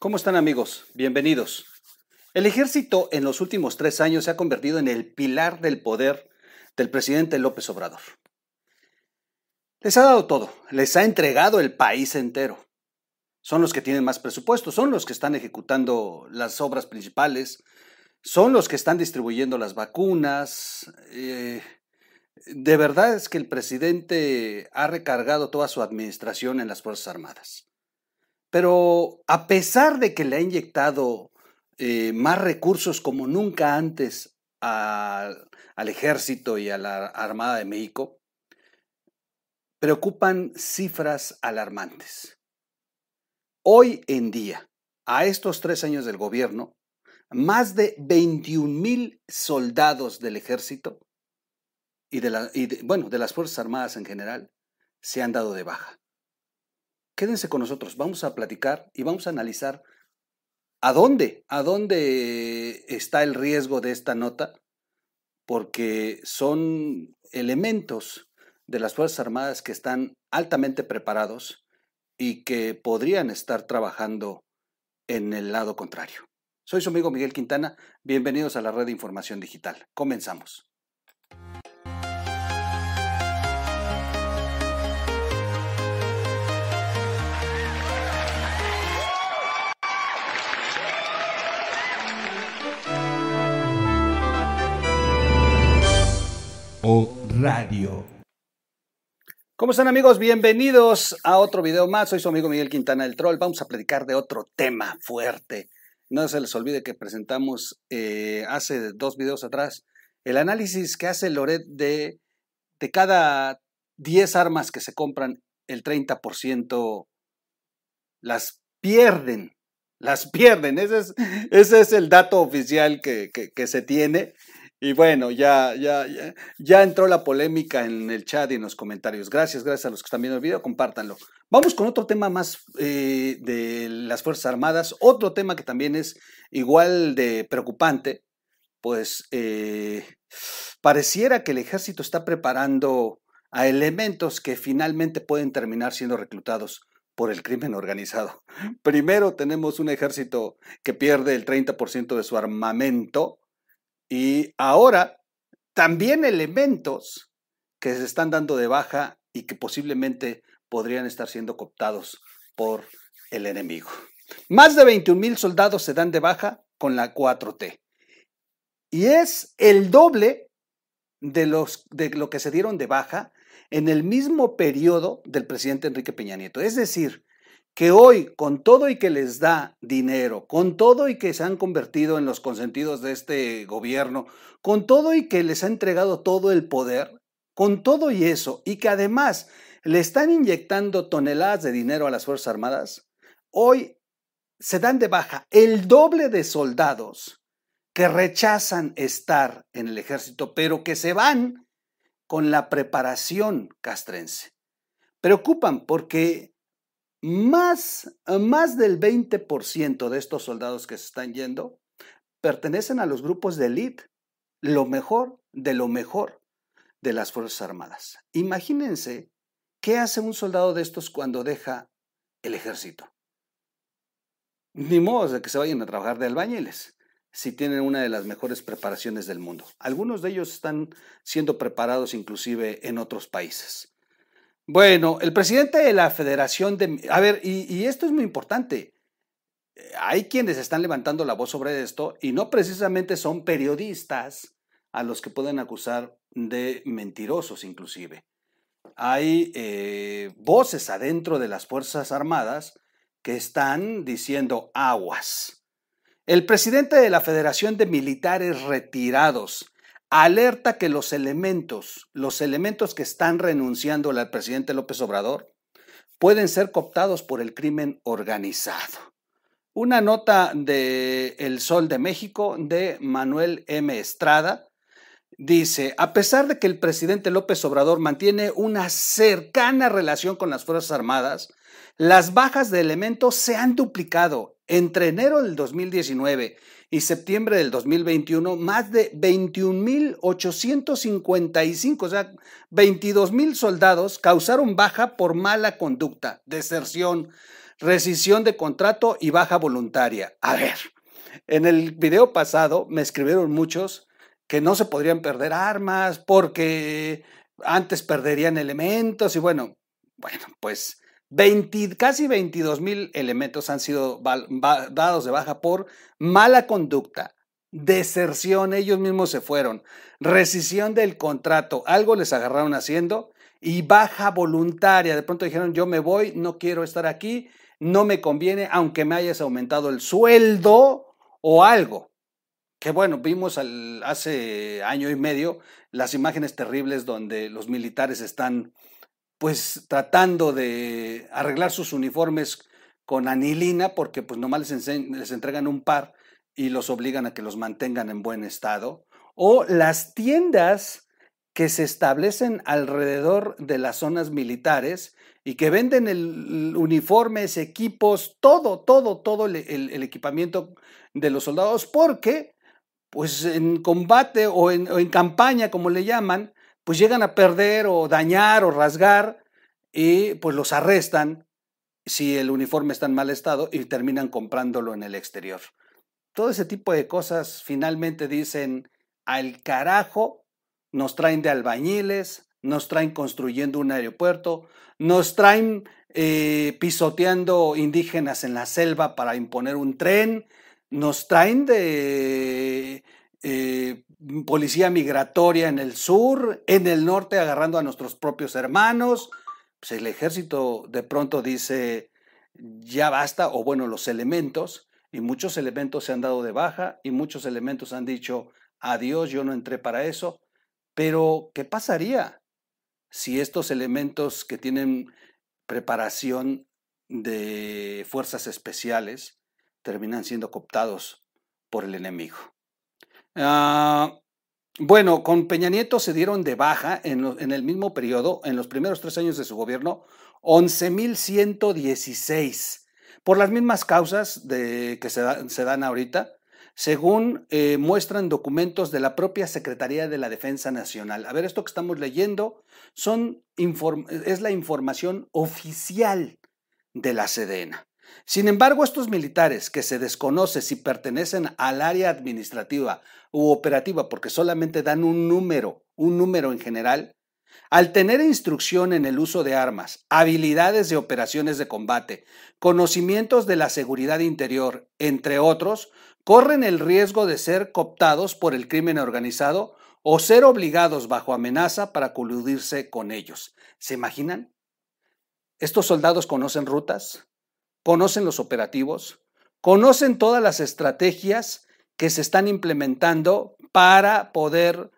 ¿Cómo están amigos? Bienvenidos. El ejército en los últimos tres años se ha convertido en el pilar del poder del presidente López Obrador. Les ha dado todo, les ha entregado el país entero. Son los que tienen más presupuesto, son los que están ejecutando las obras principales, son los que están distribuyendo las vacunas. Eh, de verdad es que el presidente ha recargado toda su administración en las Fuerzas Armadas. Pero a pesar de que le ha inyectado eh, más recursos como nunca antes al ejército y a la Armada de México, preocupan cifras alarmantes. Hoy en día, a estos tres años del gobierno, más de 21 mil soldados del ejército y, bueno, de las Fuerzas Armadas en general se han dado de baja. Quédense con nosotros, vamos a platicar y vamos a analizar a dónde, a dónde está el riesgo de esta nota, porque son elementos de las Fuerzas Armadas que están altamente preparados y que podrían estar trabajando en el lado contrario. Soy su amigo Miguel Quintana. Bienvenidos a la red de información digital. Comenzamos. Radio. ¿Cómo están amigos? Bienvenidos a otro video más. Soy su amigo Miguel Quintana del Troll. Vamos a platicar de otro tema fuerte no se les olvide que presentamos eh, hace dos videos atrás el análisis que hace Loret de, de cada 10 armas que se compran, el 30% las pierden. Las pierden. Ese es, el dato oficial que se tiene. Y bueno, ya, ya, ya, entró la polémica en el chat y en los comentarios. Gracias, gracias a los que están viendo el video, compártanlo. Vamos con otro tema más eh, de las Fuerzas Armadas, otro tema que también es igual de preocupante, pues eh, pareciera que el ejército está preparando a elementos que finalmente pueden terminar siendo reclutados por el crimen organizado. Primero tenemos un ejército que pierde el 30% de su armamento y ahora, también elementos que se están dando de baja y que posiblemente podrían estar siendo cooptados por el enemigo. Más de 21 mil soldados se dan de baja con la 4T. Y es el doble de, los, de lo que se dieron de baja en el mismo periodo del presidente Enrique Peña Nieto. Es decir, que hoy, con todo y que les da dinero, con todo y que se han convertido en los consentidos de este gobierno, con todo y que les ha entregado todo el poder, con todo y eso, y que además le están inyectando toneladas de dinero a las Fuerzas Armadas, hoy se dan de baja el doble de soldados que rechazan estar en el ejército, pero que se van con la preparación castrense. Preocupan porque más, más del 20% de estos soldados que se están yendo pertenecen a los grupos de élite, lo mejor de lo mejor de las Fuerzas Armadas. Imagínense qué hace un soldado de estos cuando deja el ejército. Ni modo de que se vayan a trabajar de albañiles si tienen una de las mejores preparaciones del mundo. Algunos de ellos están siendo preparados inclusive en otros países. Bueno, el presidente de la Federación de... A ver, y, esto es muy importante. Hay quienes están levantando la voz sobre esto y no precisamente son periodistas a los que pueden acusar de mentirosos inclusive. Hay eh, voces adentro de las Fuerzas Armadas que están diciendo aguas. El presidente de la Federación de Militares Retirados alerta que los elementos, los elementos que están renunciando al presidente López Obrador, pueden ser cooptados por el crimen organizado. Una nota de El Sol de México de Manuel M. Estrada dice, a pesar de que el presidente López Obrador mantiene una cercana relación con las Fuerzas Armadas, las bajas de elementos se han duplicado entre enero del 2019 y septiembre del 2021, más de 21.855, o sea, 22.000 soldados causaron baja por mala conducta, deserción, rescisión de contrato y baja voluntaria. A ver, en el video pasado me escribieron muchos que no se podrían perder armas porque antes perderían elementos y bueno, bueno, pues 20, casi 22 mil elementos han sido dados de baja por mala conducta, deserción, ellos mismos se fueron, rescisión del contrato, algo les agarraron haciendo y baja voluntaria. De pronto dijeron, yo me voy, no quiero estar aquí, no me conviene, aunque me hayas aumentado el sueldo o algo. Que bueno, vimos hace año y medio las imágenes terribles donde los militares están pues tratando de arreglar sus uniformes con anilina porque pues nomás les, entregan un par y los obligan a que los mantengan en buen estado. O las tiendas que se establecen alrededor de las zonas militares y que venden el, uniformes, equipos, todo, todo, todo el, equipamiento de los soldados, porque pues en combate o en, o en campaña, como le llaman, pues llegan a perder o dañar o rasgar y pues los arrestan si el uniforme está en mal estado y terminan comprándolo en el exterior. Todo ese tipo de cosas finalmente dicen al carajo, nos traen de albañiles, nos traen construyendo un aeropuerto, nos traen eh, pisoteando indígenas en la selva para imponer un tren, nos traen de eh, policía migratoria en el sur, en el norte agarrando a nuestros propios hermanos. Pues el ejército de pronto dice, ya basta, o bueno, los elementos, y muchos elementos se han dado de baja y muchos elementos han dicho, adiós, yo no entré para eso. Pero, ¿qué pasaría si estos elementos que tienen preparación de fuerzas especiales terminan siendo cooptados por el enemigo? Ah, bueno, con Peña Nieto se dieron de baja en, el mismo periodo, en los primeros tres años de su gobierno, 11.116, por las mismas causas de, que se, dan ahorita, según eh, muestran documentos de la propia Secretaría de la Defensa Nacional. A ver, esto que estamos leyendo es la información oficial de la Sedena. Sin embargo, estos militares que se desconoce si pertenecen al área administrativa u operativa porque solamente dan un número, un número en general, al tener instrucción en el uso de armas, habilidades de operaciones de combate, conocimientos de la seguridad interior, entre otros, corren el riesgo de ser cooptados por el crimen organizado o ser obligados bajo amenaza para coludirse con ellos. ¿Se imaginan? Estos soldados conocen rutas, conocen los operativos, conocen todas las estrategias que se están implementando para poder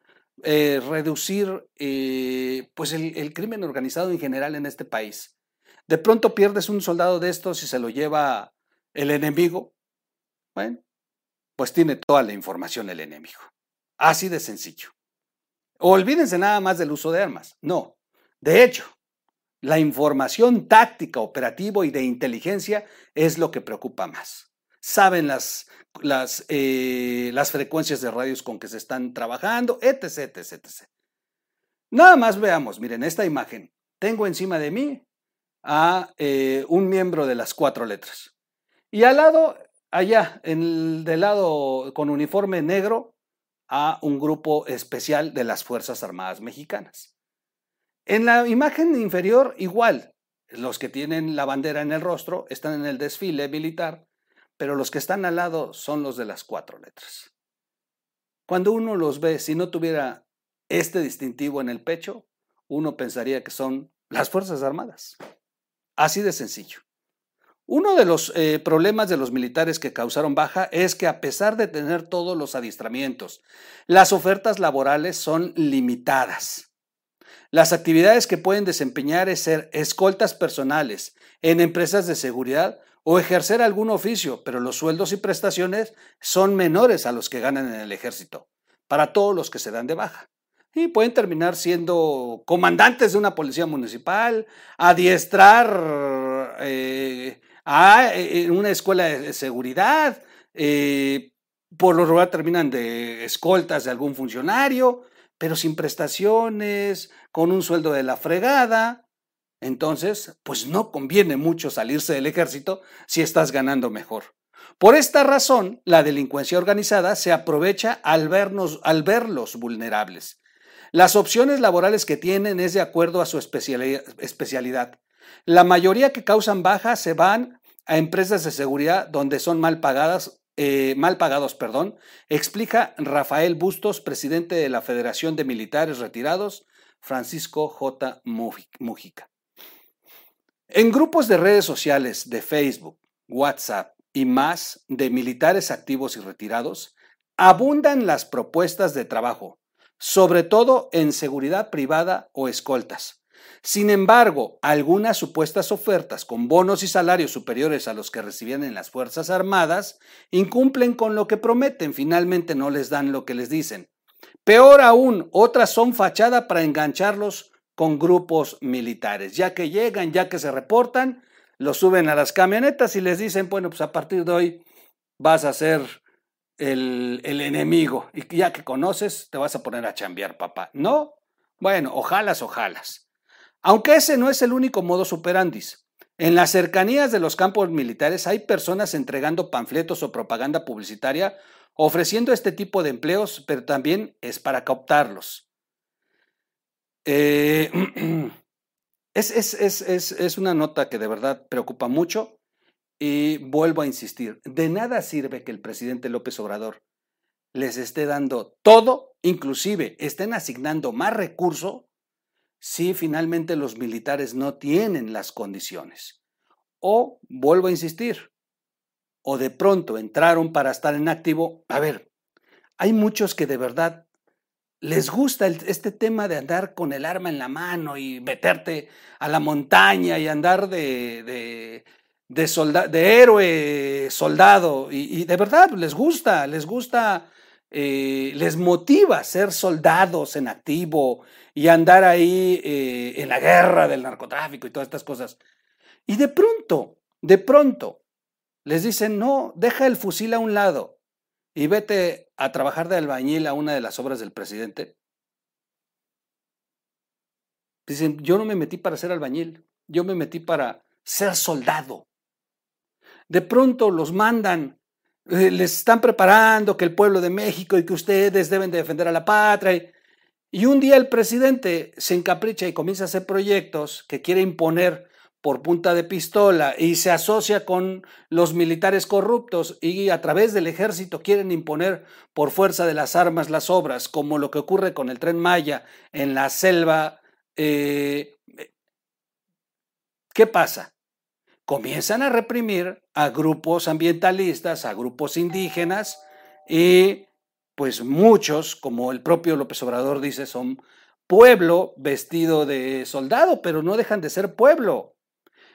eh, reducir eh, pues el, el crimen organizado en general en este país. De pronto pierdes un soldado de estos y se lo lleva el enemigo. Bueno, pues tiene toda la información el enemigo. Así de sencillo. Olvídense nada más del uso de armas. No. De hecho, la información táctica, operativa y de inteligencia es lo que preocupa más. Saben las, las, eh, las frecuencias de radios con que se están trabajando, etc, etc. Nada más veamos, miren, esta imagen. Tengo encima de mí a eh, un miembro de las cuatro letras. Y al lado allá, en el, del lado con uniforme negro, a un grupo especial de las Fuerzas Armadas Mexicanas. En la imagen inferior, igual, los que tienen la bandera en el rostro están en el desfile militar, pero los que están al lado son los de las cuatro letras. Cuando uno los ve, si no tuviera este distintivo en el pecho, uno pensaría que son las Fuerzas Armadas. Así de sencillo. Uno de los eh, problemas de los militares que causaron baja es que a pesar de tener todos los adiestramientos, las ofertas laborales son limitadas. Las actividades que pueden desempeñar es ser escoltas personales en empresas de seguridad o ejercer algún oficio, pero los sueldos y prestaciones son menores a los que ganan en el ejército, para todos los que se dan de baja. Y pueden terminar siendo comandantes de una policía municipal, adiestrar eh, a eh, una escuela de seguridad, eh, por lo regular terminan de escoltas de algún funcionario, pero sin prestaciones, con un sueldo de la fregada. Entonces, pues no conviene mucho salirse del ejército si estás ganando mejor. Por esta razón, la delincuencia organizada se aprovecha al, vernos, al verlos vulnerables. Las opciones laborales que tienen es de acuerdo a su especialidad. La mayoría que causan bajas se van a empresas de seguridad donde son mal pagadas eh, mal pagados, perdón, explica Rafael Bustos, presidente de la Federación de Militares Retirados, Francisco J. Mujica. En grupos de redes sociales de Facebook, WhatsApp y más de militares activos y retirados, abundan las propuestas de trabajo, sobre todo en seguridad privada o escoltas. Sin embargo, algunas supuestas ofertas con bonos y salarios superiores a los que recibían en las Fuerzas Armadas incumplen con lo que prometen, finalmente no les dan lo que les dicen. Peor aún, otras son fachada para engancharlos con grupos militares, ya que llegan, ya que se reportan, los suben a las camionetas y les dicen, bueno, pues a partir de hoy vas a ser el, el enemigo y ya que conoces, te vas a poner a chambear, papá. ¿No? Bueno, ojalas, ojalas. Aunque ese no es el único modo superandis. En las cercanías de los campos militares hay personas entregando panfletos o propaganda publicitaria ofreciendo este tipo de empleos, pero también es para captarlos. Eh, es, es, una nota que de verdad preocupa mucho y vuelvo a insistir, de nada sirve que el presidente López Obrador les esté dando todo, inclusive estén asignando más recursos si finalmente los militares no tienen las condiciones. O, vuelvo a insistir, o de pronto entraron para estar en activo. A ver, hay muchos que de verdad les gusta este tema de andar con el arma en la mano y meterte a la montaña y andar de, de, de, héroe soldado. Y, de verdad les gusta, les gusta, eh, les motiva ser soldados en activo y andar ahí eh, en la guerra del narcotráfico y todas estas cosas. Y de pronto, de pronto, les dicen, no, deja el fusil a un lado y vete a trabajar de albañil a una de las obras del presidente. Dicen, yo no me metí para ser albañil, yo me metí para ser soldado. De pronto los mandan, eh, les están preparando que el pueblo de México y que ustedes deben de defender a la patria. Y un día el presidente se encapricha y comienza a hacer proyectos que quiere imponer por punta de pistola y se asocia con los militares corruptos y a través del ejército quieren imponer por fuerza de las armas las obras, como lo que ocurre con el tren Maya en la selva. Eh, ¿Qué pasa? Comienzan a reprimir a grupos ambientalistas, a grupos indígenas y pues muchos, como el propio López Obrador dice, son pueblo vestido de soldado, pero no dejan de ser pueblo.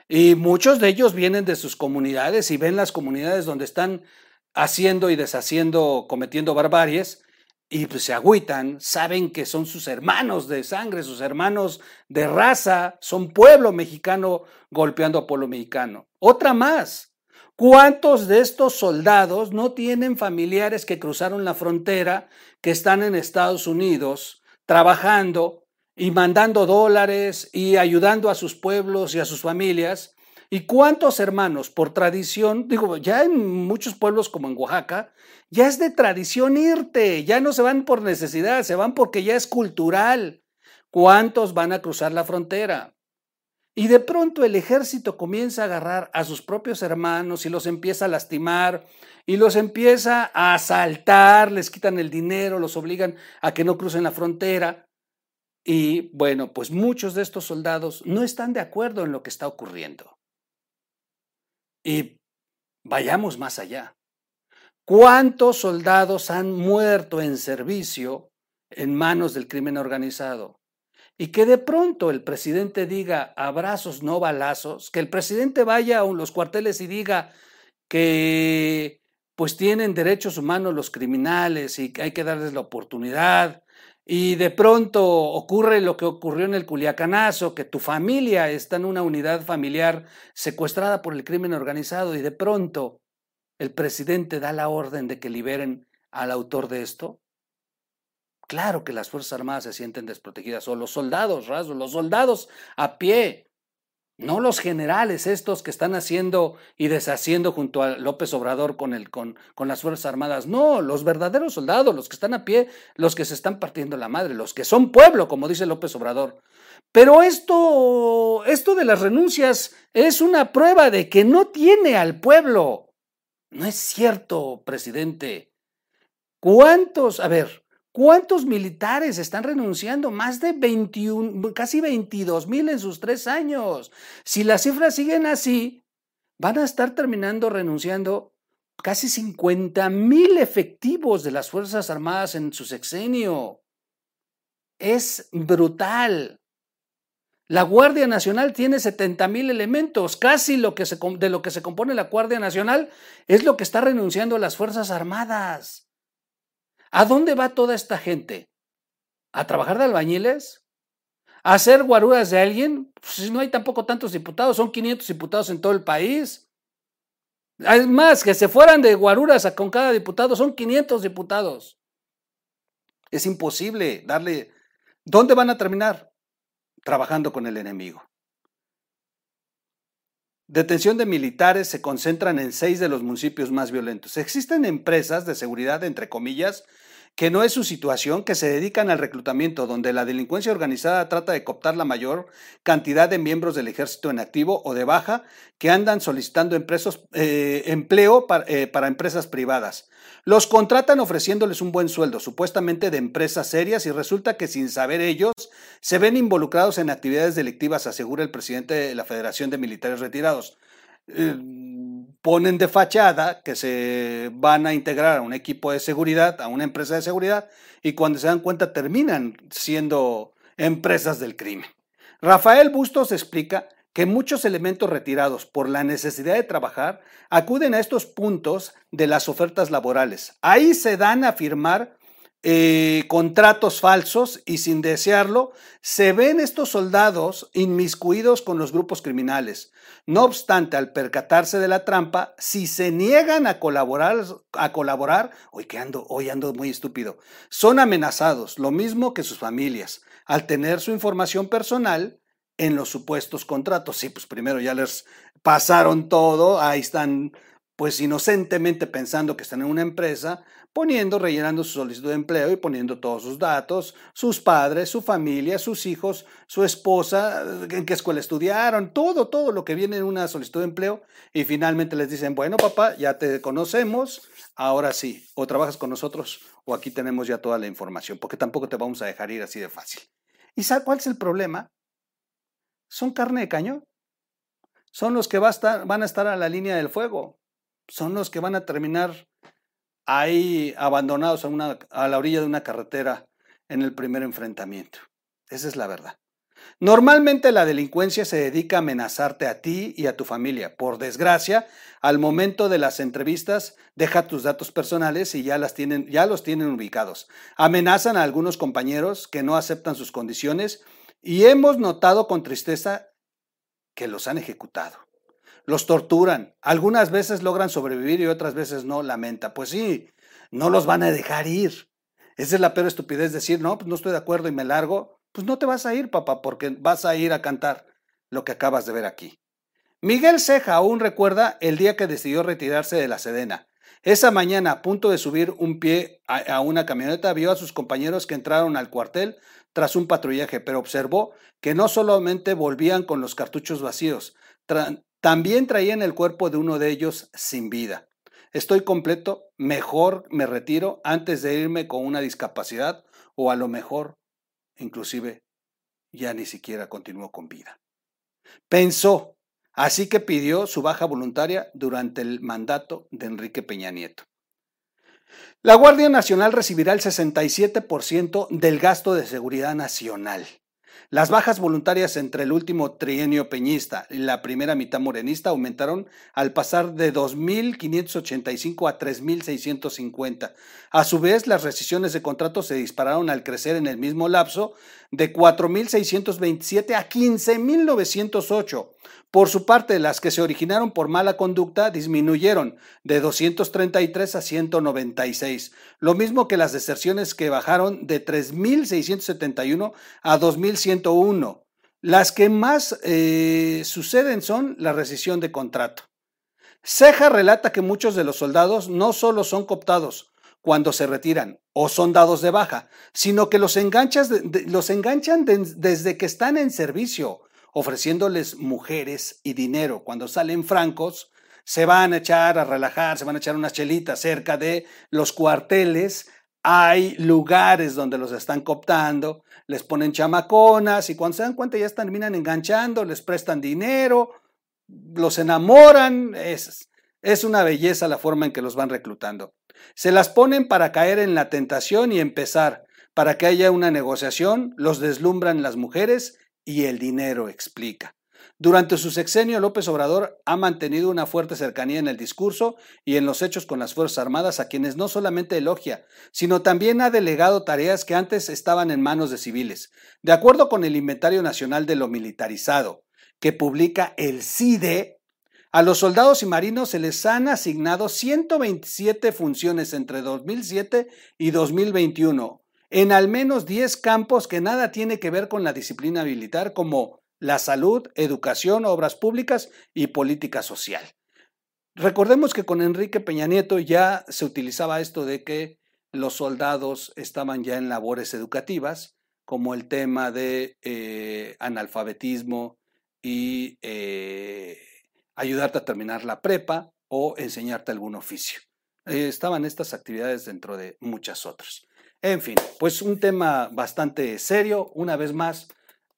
Y muchos de ellos vienen de sus comunidades y ven las comunidades donde están haciendo y deshaciendo, cometiendo barbaries, y pues se agüitan, saben que son sus hermanos de sangre, sus hermanos de raza, son pueblo mexicano golpeando a pueblo mexicano. Otra más, ¿Cuántos de estos soldados no tienen familiares que cruzaron la frontera, que están en Estados Unidos trabajando y mandando dólares y ayudando a sus pueblos y a sus familias? ¿Y cuántos hermanos, por tradición, digo, ya en muchos pueblos como en Oaxaca, ya es de tradición irte, ya no se van por necesidad, se van porque ya es cultural. ¿Cuántos van a cruzar la frontera? Y de pronto el ejército comienza a agarrar a sus propios hermanos y los empieza a lastimar y los empieza a asaltar, les quitan el dinero, los obligan a que no crucen la frontera. Y bueno, pues muchos de estos soldados no están de acuerdo en lo que está ocurriendo. Y vayamos más allá. ¿Cuántos soldados han muerto en servicio en manos del crimen organizado? y que de pronto el presidente diga abrazos, no balazos, que el presidente vaya a los cuarteles y diga que pues tienen derechos humanos los criminales y que hay que darles la oportunidad. Y de pronto ocurre lo que ocurrió en el Culiacanazo, que tu familia está en una unidad familiar secuestrada por el crimen organizado y de pronto el presidente da la orden de que liberen al autor de esto. Claro que las Fuerzas Armadas se sienten desprotegidas, o los soldados, rasgos, los soldados a pie. No los generales estos que están haciendo y deshaciendo junto a López Obrador con, el, con, con, las Fuerzas Armadas, no, los verdaderos soldados, los que están a pie, los que se están partiendo la madre, los que son pueblo, como dice López Obrador. Pero esto, esto de las renuncias es una prueba de que no tiene al pueblo. No es cierto, presidente. ¿Cuántos, a ver, ¿Cuántos militares están renunciando? Más de 21, casi 22 mil en sus tres años. Si las cifras siguen así, van a estar terminando renunciando casi 50 mil efectivos de las Fuerzas Armadas en su sexenio. Es brutal. La Guardia Nacional tiene 70 mil elementos, casi lo que se, de lo que se compone la Guardia Nacional es lo que está renunciando las Fuerzas Armadas. ¿A dónde va toda esta gente? ¿A trabajar de albañiles? ¿A hacer guaruras de alguien? Pues no hay tampoco tantos diputados, son 500 diputados en todo el país. Es más, que se fueran de guaruras con cada diputado, son 500 diputados. Es imposible darle... ¿Dónde van a terminar? Trabajando con el enemigo. Detención de militares se concentran en seis de los municipios más violentos. Existen empresas de seguridad, entre comillas, que no es su situación, que se dedican al reclutamiento, donde la delincuencia organizada trata de cooptar la mayor cantidad de miembros del ejército en activo o de baja que andan solicitando eh, empleo eh, para empresas privadas. Los contratan ofreciéndoles un buen sueldo, supuestamente de empresas serias, y resulta que sin saber ellos se ven involucrados en actividades delictivas, asegura el presidente de la Federación de Militares Retirados. Eh, ponen de fachada que se van a integrar a un equipo de seguridad, a una empresa de seguridad, y cuando se dan cuenta terminan siendo empresas del crimen. Rafael Bustos explica que muchos elementos retirados por la necesidad de trabajar acuden a estos puntos de las ofertas laborales. Ahí se dan a firmar eh, contratos falsos y sin desearlo, se ven estos soldados inmiscuidos con los grupos criminales. No obstante, al percatarse de la trampa, si se niegan a colaborar, a colaborar, hoy que ando, hoy ando muy estúpido, son amenazados, lo mismo que sus familias, al tener su información personal en los supuestos contratos. Sí, pues primero ya les pasaron todo, ahí están pues inocentemente pensando que están en una empresa, poniendo, rellenando su solicitud de empleo y poniendo todos sus datos, sus padres, su familia, sus hijos, su esposa, en qué escuela estudiaron, todo, todo lo que viene en una solicitud de empleo y finalmente les dicen, bueno papá, ya te conocemos, ahora sí, o trabajas con nosotros o aquí tenemos ya toda la información, porque tampoco te vamos a dejar ir así de fácil. ¿Y sabes cuál es el problema? son carne de cañón. Son los que van a estar a la línea del fuego. Son los que van a terminar ahí abandonados a, una, a la orilla de una carretera en el primer enfrentamiento. Esa es la verdad. Normalmente la delincuencia se dedica a amenazarte a ti y a tu familia. Por desgracia, al momento de las entrevistas, deja tus datos personales y ya, las tienen, ya los tienen ubicados. Amenazan a algunos compañeros que no aceptan sus condiciones y hemos notado con tristeza que los han ejecutado. Los torturan. Algunas veces logran sobrevivir y otras veces no, lamenta. Pues sí, no los van a dejar ir. Esa es la peor estupidez decir, no, pues no estoy de acuerdo y me largo. Pues no te vas a ir, papá, porque vas a ir a cantar lo que acabas de ver aquí. Miguel Ceja aún recuerda el día que decidió retirarse de la Sedena. Esa mañana, a punto de subir un pie a, una camioneta, vio a sus compañeros que entraron al cuartel tras un patrullaje, pero observó que no solamente volvían con los cartuchos vacíos, también traían el cuerpo de uno de ellos sin vida. Estoy completo, mejor me retiro antes de irme con una discapacidad o a lo mejor, inclusive, ya ni siquiera continuó con vida. Pensó, así que pidió su baja voluntaria durante el mandato de Enrique Peña Nieto. La Guardia Nacional recibirá el 67% del gasto de seguridad nacional. Las bajas voluntarias entre el último trienio peñista y la primera mitad morenista aumentaron al pasar de 2.585 a 3.650. A su vez, las rescisiones de contratos se dispararon al crecer en el mismo lapso de 4.627 a 15.908. Por su parte, las que se originaron por mala conducta disminuyeron de 233 a 196, lo mismo que las deserciones que bajaron de 3.671 a 2.101. Las que más eh, suceden son la rescisión de contrato. Ceja relata que muchos de los soldados no solo son cooptados cuando se retiran o son dados de baja, sino que los, los enganchan desde que están en servicio, ofreciéndoles mujeres y dinero. Cuando salen francos, se van a echar a relajar, se van a echar unas chelitas cerca de los cuarteles. Hay lugares donde los están cooptando, les ponen chamaconas y cuando se dan cuenta ya terminan enganchando, les prestan dinero, los enamoran. Es, es una belleza la forma en que los van reclutando. Se las ponen para caer en la tentación y empezar. Para que haya una negociación, los deslumbran las mujeres y el dinero explica. Durante su sexenio, López Obrador ha mantenido una fuerte cercanía en el discurso y en los hechos con las Fuerzas Armadas, a quienes no solamente elogia, sino también ha delegado tareas que antes estaban en manos de civiles. De acuerdo con el Inventario Nacional de lo Militarizado, que publica el CIDE, a los soldados y marinos se les han asignado 127 funciones entre 2007 y 2021 en al menos 10 campos que nada tiene que ver con la disciplina militar, como la salud, educación, obras públicas y política social. Recordemos que con Enrique Peña Nieto ya se utilizaba esto de que los soldados estaban ya en labores educativas, como el tema de eh, analfabetismo y eh, ayudarte a terminar la prepa o enseñarte algún oficio. Eh, estaban estas actividades dentro de muchas otras. En fin, pues un tema bastante serio, una vez más,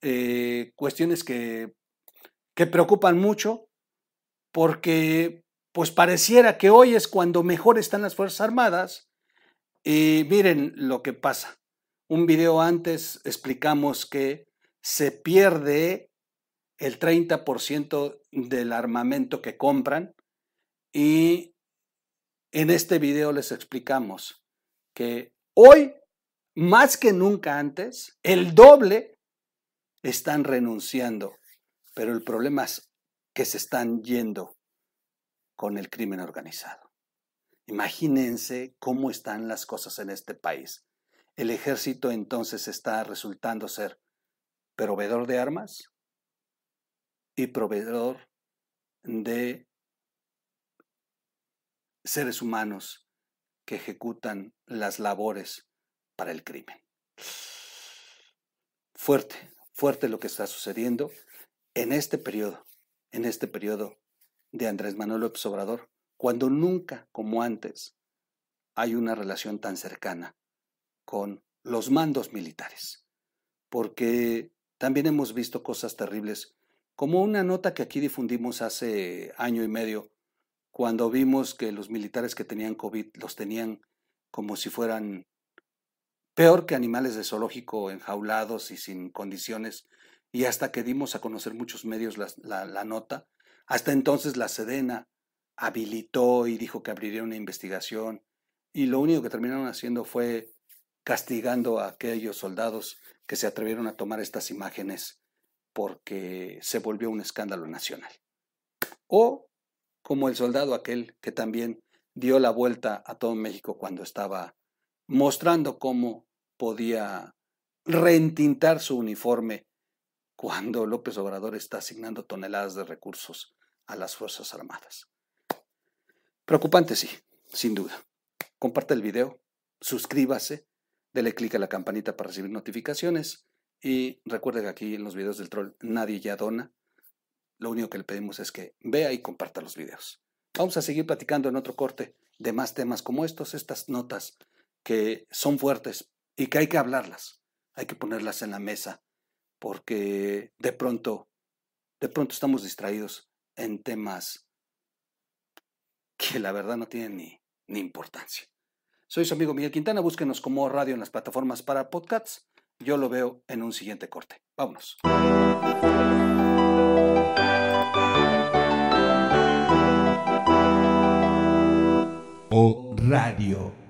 eh, cuestiones que, que preocupan mucho, porque pues pareciera que hoy es cuando mejor están las Fuerzas Armadas. Y miren lo que pasa. Un video antes explicamos que se pierde el 30% del armamento que compran y en este video les explicamos que Hoy, más que nunca antes, el doble están renunciando, pero el problema es que se están yendo con el crimen organizado. Imagínense cómo están las cosas en este país. El ejército entonces está resultando ser proveedor de armas y proveedor de seres humanos que ejecutan las labores para el crimen. Fuerte, fuerte lo que está sucediendo en este periodo, en este periodo de Andrés Manuel López Obrador, cuando nunca como antes hay una relación tan cercana con los mandos militares. Porque también hemos visto cosas terribles, como una nota que aquí difundimos hace año y medio cuando vimos que los militares que tenían COVID los tenían como si fueran peor que animales de zoológico enjaulados y sin condiciones, y hasta que dimos a conocer muchos medios la, nota, hasta entonces la Sedena habilitó y dijo que abriría una investigación, y lo único que terminaron haciendo fue castigando a aquellos soldados que se atrevieron a tomar estas imágenes porque se volvió un escándalo nacional. O como el soldado aquel que también dio la vuelta a todo México cuando estaba mostrando cómo podía reentintar su uniforme cuando López Obrador está asignando toneladas de recursos a las Fuerzas Armadas. Preocupante, sí, sin duda. Comparte el video, suscríbase, dele clic a la campanita para recibir notificaciones y recuerde que aquí en los videos del troll nadie ya dona, lo único que le pedimos es que vea y comparta los videos. Vamos a seguir platicando en otro corte de más temas como estos, estas notas que son fuertes y que hay que hablarlas, hay que ponerlas en la mesa, porque de pronto, de pronto estamos distraídos en temas que la verdad no tienen ni, ni importancia. Soy su amigo Miguel Quintana, búsquenos como radio en las plataformas para podcasts. Yo lo veo en un siguiente corte. Vámonos. o radio.